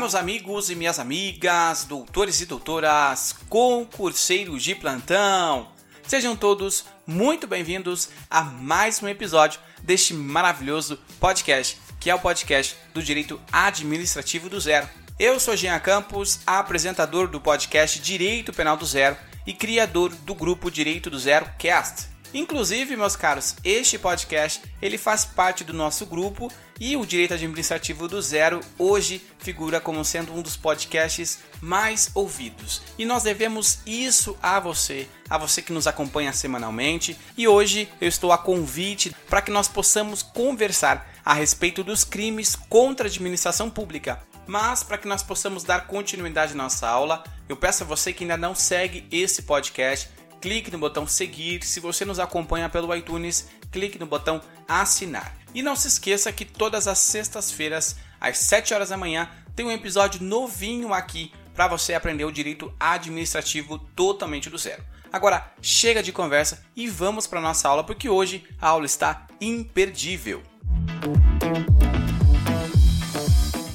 meus amigos e minhas amigas, doutores e doutoras, concurseiros de plantão. Sejam todos muito bem-vindos a mais um episódio deste maravilhoso podcast, que é o podcast do Direito Administrativo do Zero. Eu sou Jean Campos, apresentador do podcast Direito Penal do Zero e criador do grupo Direito do Zero Cast. Inclusive, meus caros, este podcast ele faz parte do nosso grupo e o Direito Administrativo do Zero hoje figura como sendo um dos podcasts mais ouvidos. E nós devemos isso a você, a você que nos acompanha semanalmente. E hoje eu estou a convite para que nós possamos conversar a respeito dos crimes contra a administração pública. Mas para que nós possamos dar continuidade à nossa aula, eu peço a você que ainda não segue esse podcast clique no botão seguir. Se você nos acompanha pelo iTunes, clique no botão assinar. E não se esqueça que todas as sextas-feiras, às 7 horas da manhã, tem um episódio novinho aqui para você aprender o direito administrativo totalmente do zero. Agora, chega de conversa e vamos para nossa aula porque hoje a aula está imperdível.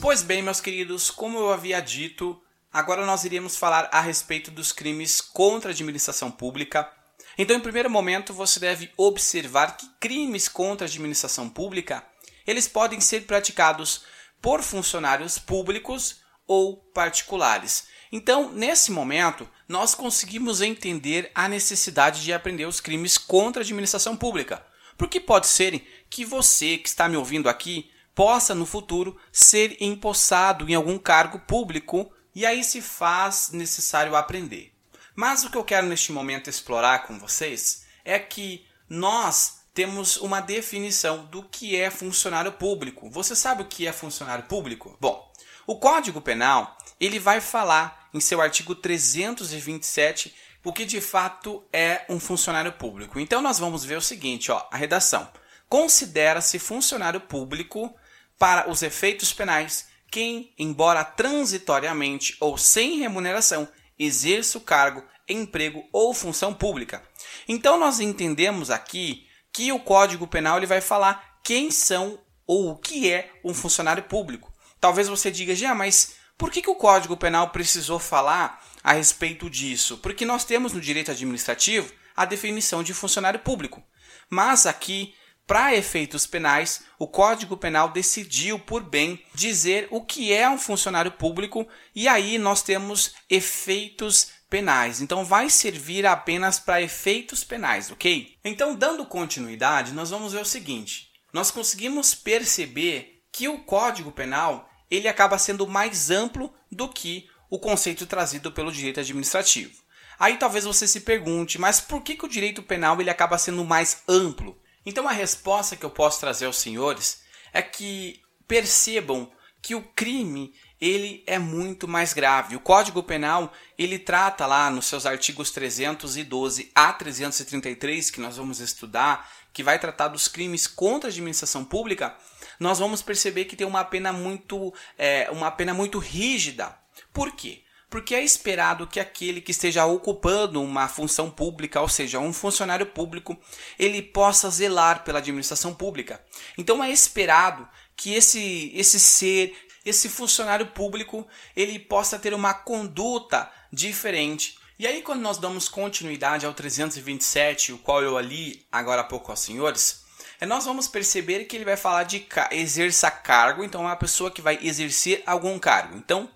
Pois bem, meus queridos, como eu havia dito, Agora nós iremos falar a respeito dos crimes contra a administração pública. Então, em primeiro momento, você deve observar que crimes contra a administração pública, eles podem ser praticados por funcionários públicos ou particulares. Então, nesse momento, nós conseguimos entender a necessidade de aprender os crimes contra a administração pública. Porque pode ser que você que está me ouvindo aqui possa no futuro ser empossado em algum cargo público e aí se faz necessário aprender. Mas o que eu quero neste momento explorar com vocês é que nós temos uma definição do que é funcionário público. Você sabe o que é funcionário público? Bom, o Código Penal, ele vai falar em seu artigo 327 o que de fato é um funcionário público. Então nós vamos ver o seguinte, ó, a redação. Considera-se funcionário público para os efeitos penais quem, embora transitoriamente ou sem remuneração, exerça o cargo, emprego ou função pública. Então nós entendemos aqui que o Código Penal ele vai falar quem são ou o que é um funcionário público. Talvez você diga, já, mas por que, que o Código Penal precisou falar a respeito disso? Porque nós temos no direito administrativo a definição de funcionário público. Mas aqui para efeitos penais, o Código Penal decidiu por bem dizer o que é um funcionário público e aí nós temos efeitos penais. Então vai servir apenas para efeitos penais, ok? Então, dando continuidade, nós vamos ver o seguinte: nós conseguimos perceber que o Código Penal ele acaba sendo mais amplo do que o conceito trazido pelo direito administrativo. Aí talvez você se pergunte, mas por que, que o direito penal ele acaba sendo mais amplo? Então a resposta que eu posso trazer aos senhores é que percebam que o crime ele é muito mais grave. O Código Penal, ele trata lá nos seus artigos 312 a 333, que nós vamos estudar, que vai tratar dos crimes contra a administração pública, nós vamos perceber que tem uma pena muito, é, uma pena muito rígida. Por quê? Porque é esperado que aquele que esteja ocupando uma função pública, ou seja, um funcionário público, ele possa zelar pela administração pública. Então é esperado que esse, esse ser, esse funcionário público, ele possa ter uma conduta diferente. E aí, quando nós damos continuidade ao 327, o qual eu li agora há pouco aos senhores, é, nós vamos perceber que ele vai falar de exerça cargo, então é uma pessoa que vai exercer algum cargo. Então,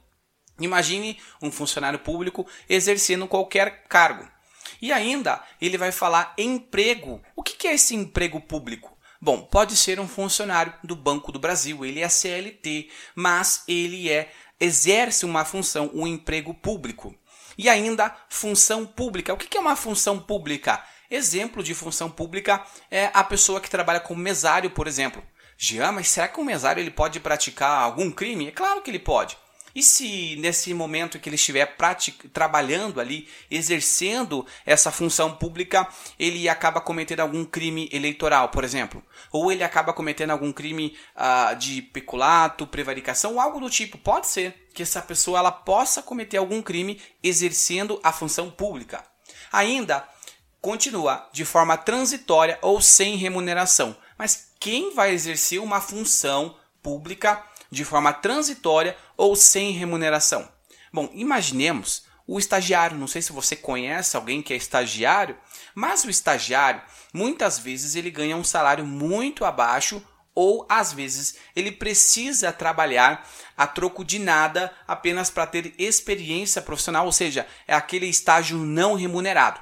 Imagine um funcionário público exercendo qualquer cargo. E ainda ele vai falar emprego. O que é esse emprego público? Bom, pode ser um funcionário do Banco do Brasil, ele é CLT, mas ele é exerce uma função, um emprego público. E ainda função pública. O que é uma função pública? Exemplo de função pública é a pessoa que trabalha como mesário, por exemplo. Jean, mas será que um mesário ele pode praticar algum crime? É claro que ele pode. E se nesse momento que ele estiver trabalhando ali, exercendo essa função pública, ele acaba cometendo algum crime eleitoral, por exemplo? Ou ele acaba cometendo algum crime uh, de peculato, prevaricação, algo do tipo? Pode ser que essa pessoa ela possa cometer algum crime exercendo a função pública. Ainda, continua de forma transitória ou sem remuneração. Mas quem vai exercer uma função pública de forma transitória ou sem remuneração? Bom, imaginemos o estagiário. Não sei se você conhece alguém que é estagiário, mas o estagiário muitas vezes ele ganha um salário muito abaixo ou às vezes ele precisa trabalhar a troco de nada apenas para ter experiência profissional, ou seja, é aquele estágio não remunerado.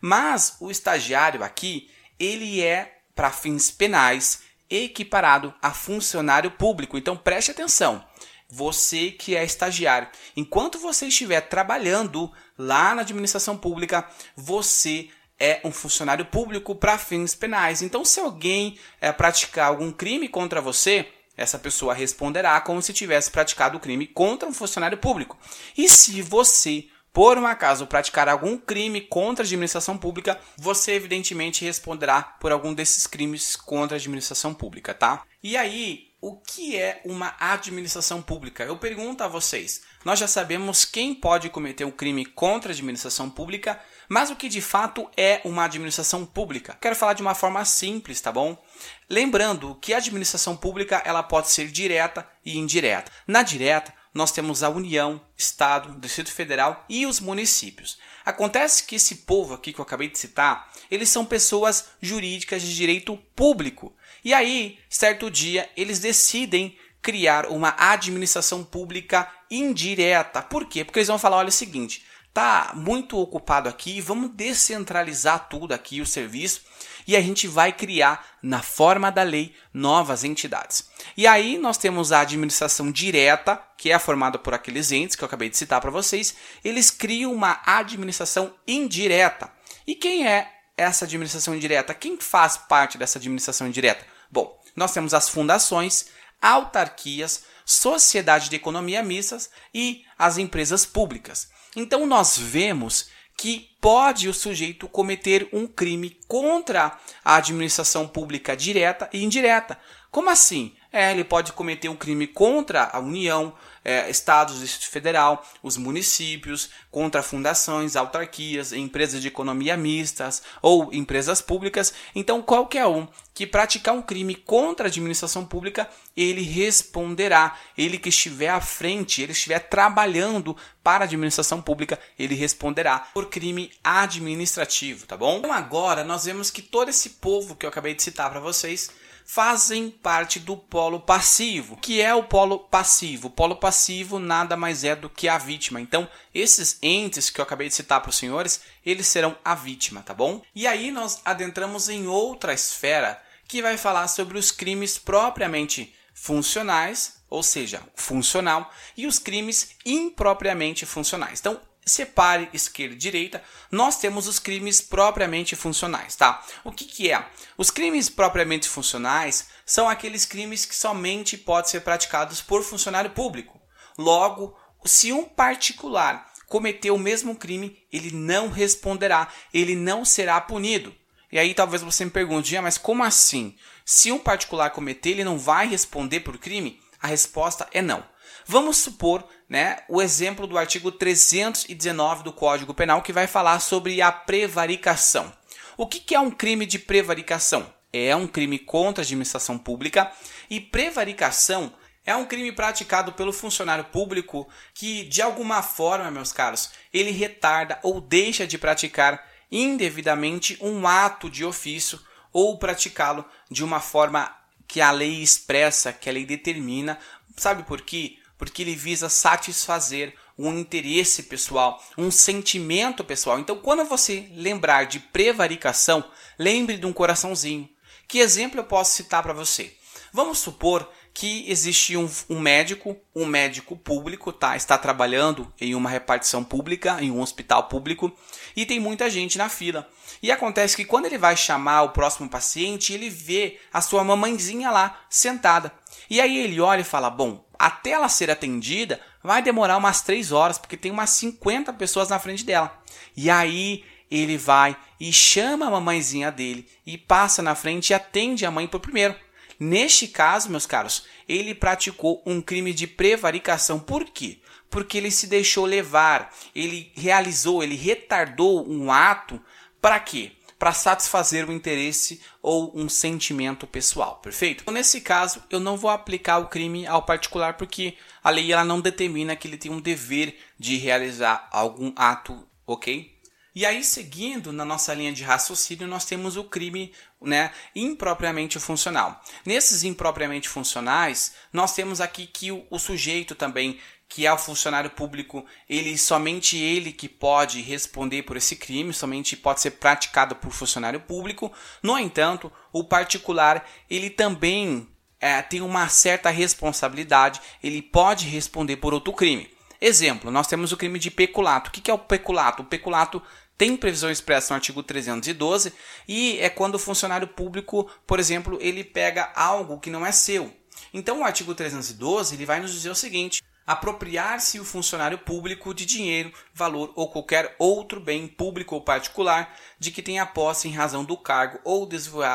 Mas o estagiário aqui, ele é para fins penais equiparado a funcionário público. Então preste atenção. Você que é estagiário, enquanto você estiver trabalhando lá na administração pública, você é um funcionário público para fins penais. Então, se alguém é, praticar algum crime contra você, essa pessoa responderá como se tivesse praticado o crime contra um funcionário público. E se você, por um acaso, praticar algum crime contra a administração pública, você evidentemente responderá por algum desses crimes contra a administração pública, tá? E aí, o que é uma administração pública? Eu pergunto a vocês. Nós já sabemos quem pode cometer um crime contra a administração pública, mas o que de fato é uma administração pública? Quero falar de uma forma simples, tá bom? Lembrando que a administração pública ela pode ser direta e indireta. Na direta, nós temos a União, Estado, Distrito Federal e os municípios. Acontece que esse povo aqui que eu acabei de citar, eles são pessoas jurídicas de direito público. E aí, certo dia, eles decidem criar uma administração pública indireta. Por quê? Porque eles vão falar, olha é o seguinte, tá muito ocupado aqui, vamos descentralizar tudo aqui o serviço e a gente vai criar na forma da lei novas entidades. E aí nós temos a administração direta, que é formada por aqueles entes que eu acabei de citar para vocês, eles criam uma administração indireta. E quem é essa administração indireta? Quem faz parte dessa administração indireta? Bom, nós temos as fundações, autarquias, sociedade de economia mistas e as empresas públicas. Então nós vemos que pode o sujeito cometer um crime contra a administração pública direta e indireta. Como assim? É, ele pode cometer um crime contra a União, é, estados, Distrito Federal, os municípios, contra fundações, autarquias, empresas de economia mistas ou empresas públicas. Então, qualquer um que praticar um crime contra a administração pública, ele responderá. Ele que estiver à frente, ele estiver trabalhando para a administração pública, ele responderá por crime administrativo, tá bom? Então agora nós vemos que todo esse povo que eu acabei de citar para vocês fazem parte do polo passivo. Que é o polo passivo? O polo passivo nada mais é do que a vítima. Então, esses entes que eu acabei de citar para os senhores, eles serão a vítima, tá bom? E aí nós adentramos em outra esfera que vai falar sobre os crimes propriamente funcionais, ou seja, funcional, e os crimes impropriamente funcionais. Então, separe esquerda e direita, nós temos os crimes propriamente funcionais, tá? O que, que é? Os crimes propriamente funcionais são aqueles crimes que somente podem ser praticados por funcionário público. Logo, se um particular cometeu o mesmo crime, ele não responderá, ele não será punido. E aí talvez você me pergunte, mas como assim? Se um particular cometer, ele não vai responder por crime? A resposta é não. Vamos supor né, o exemplo do artigo 319 do Código Penal que vai falar sobre a prevaricação. O que, que é um crime de prevaricação? É um crime contra a administração pública e prevaricação é um crime praticado pelo funcionário público que, de alguma forma, meus caros, ele retarda ou deixa de praticar indevidamente um ato de ofício ou praticá-lo de uma forma que a lei expressa, que a lei determina. Sabe por quê? porque ele visa satisfazer um interesse pessoal, um sentimento pessoal. Então, quando você lembrar de prevaricação, lembre de um coraçãozinho. Que exemplo eu posso citar para você? Vamos supor que existe um, um, médico, um médico público, tá? Está trabalhando em uma repartição pública, em um hospital público, e tem muita gente na fila. E acontece que quando ele vai chamar o próximo paciente, ele vê a sua mamãezinha lá sentada. E aí ele olha e fala: Bom, até ela ser atendida, vai demorar umas 3 horas, porque tem umas 50 pessoas na frente dela. E aí ele vai e chama a mamãezinha dele e passa na frente e atende a mãe por primeiro. Neste caso, meus caros, ele praticou um crime de prevaricação. Por quê? Porque ele se deixou levar, ele realizou, ele retardou um ato para quê? para satisfazer o interesse ou um sentimento pessoal, perfeito? Então, nesse caso, eu não vou aplicar o crime ao particular porque a lei ela não determina que ele tem um dever de realizar algum ato, ok? E aí, seguindo na nossa linha de raciocínio, nós temos o crime né, impropriamente funcional. Nesses impropriamente funcionais, nós temos aqui que o, o sujeito também que é o funcionário público, ele somente ele que pode responder por esse crime, somente pode ser praticado por funcionário público. No entanto, o particular ele também é, tem uma certa responsabilidade, ele pode responder por outro crime. Exemplo, nós temos o crime de peculato. O que é o peculato? O peculato tem previsão expressa no artigo 312 e é quando o funcionário público, por exemplo, ele pega algo que não é seu. Então, o artigo 312 ele vai nos dizer o seguinte: apropriar-se o funcionário público de dinheiro, valor ou qualquer outro bem público ou particular de que tenha posse em razão do cargo ou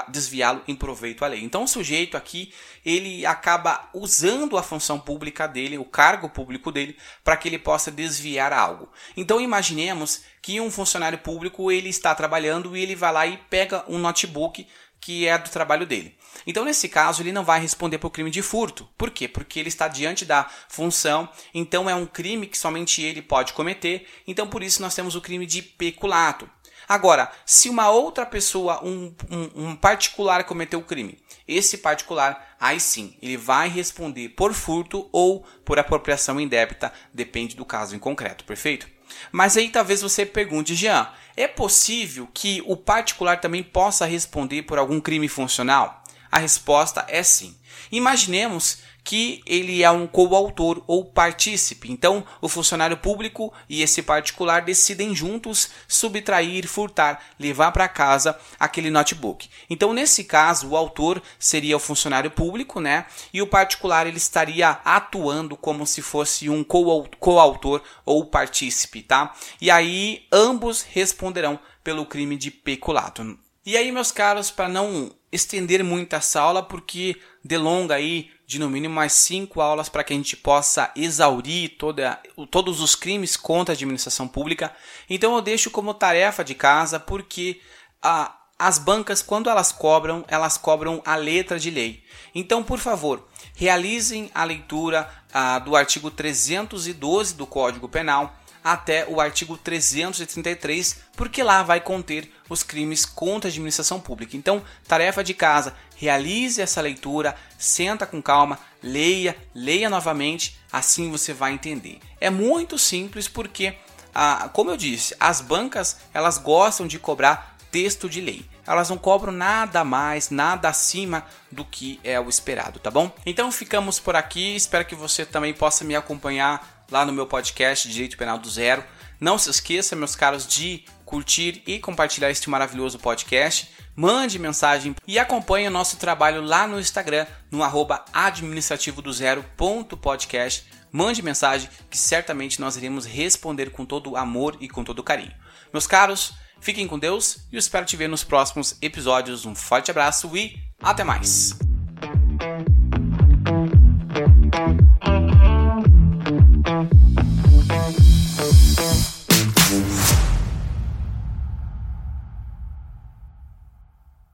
desviá-lo em proveito à lei. Então o sujeito aqui, ele acaba usando a função pública dele, o cargo público dele, para que ele possa desviar algo. Então imaginemos que um funcionário público, ele está trabalhando e ele vai lá e pega um notebook que é do trabalho dele. Então, nesse caso, ele não vai responder por crime de furto. Por quê? Porque ele está diante da função, então é um crime que somente ele pode cometer, então por isso nós temos o crime de peculato. Agora, se uma outra pessoa, um, um, um particular, cometeu o crime, esse particular, aí sim, ele vai responder por furto ou por apropriação indébita, depende do caso em concreto, perfeito? Mas aí talvez você pergunte, Jean, é possível que o particular também possa responder por algum crime funcional? A resposta é sim. Imaginemos que ele é um coautor ou partícipe. Então, o funcionário público e esse particular decidem juntos subtrair, furtar, levar para casa aquele notebook. Então, nesse caso, o autor seria o funcionário público, né? E o particular ele estaria atuando como se fosse um coautor ou partícipe, tá? E aí ambos responderão pelo crime de peculato. E aí, meus caros, para não estender muito essa aula, porque delonga aí de no mínimo mais cinco aulas para que a gente possa exaurir toda, todos os crimes contra a administração pública. Então eu deixo como tarefa de casa, porque a, as bancas, quando elas cobram, elas cobram a letra de lei. Então, por favor, realizem a leitura ah, do artigo 312 do Código Penal até o artigo 333, porque lá vai conter os crimes contra a administração pública. Então, tarefa de casa, realize essa leitura, senta com calma, leia, leia novamente, assim você vai entender. É muito simples porque, ah, como eu disse, as bancas elas gostam de cobrar texto de lei. Elas não cobram nada mais, nada acima do que é o esperado, tá bom? Então ficamos por aqui. Espero que você também possa me acompanhar lá no meu podcast Direito Penal do Zero. Não se esqueça, meus caros, de curtir e compartilhar este maravilhoso podcast. Mande mensagem e acompanhe o nosso trabalho lá no Instagram, no arroba administrativo do zero.podcast. Mande mensagem que certamente nós iremos responder com todo amor e com todo carinho. Meus caros, fiquem com Deus e eu espero te ver nos próximos episódios. Um forte abraço e até mais!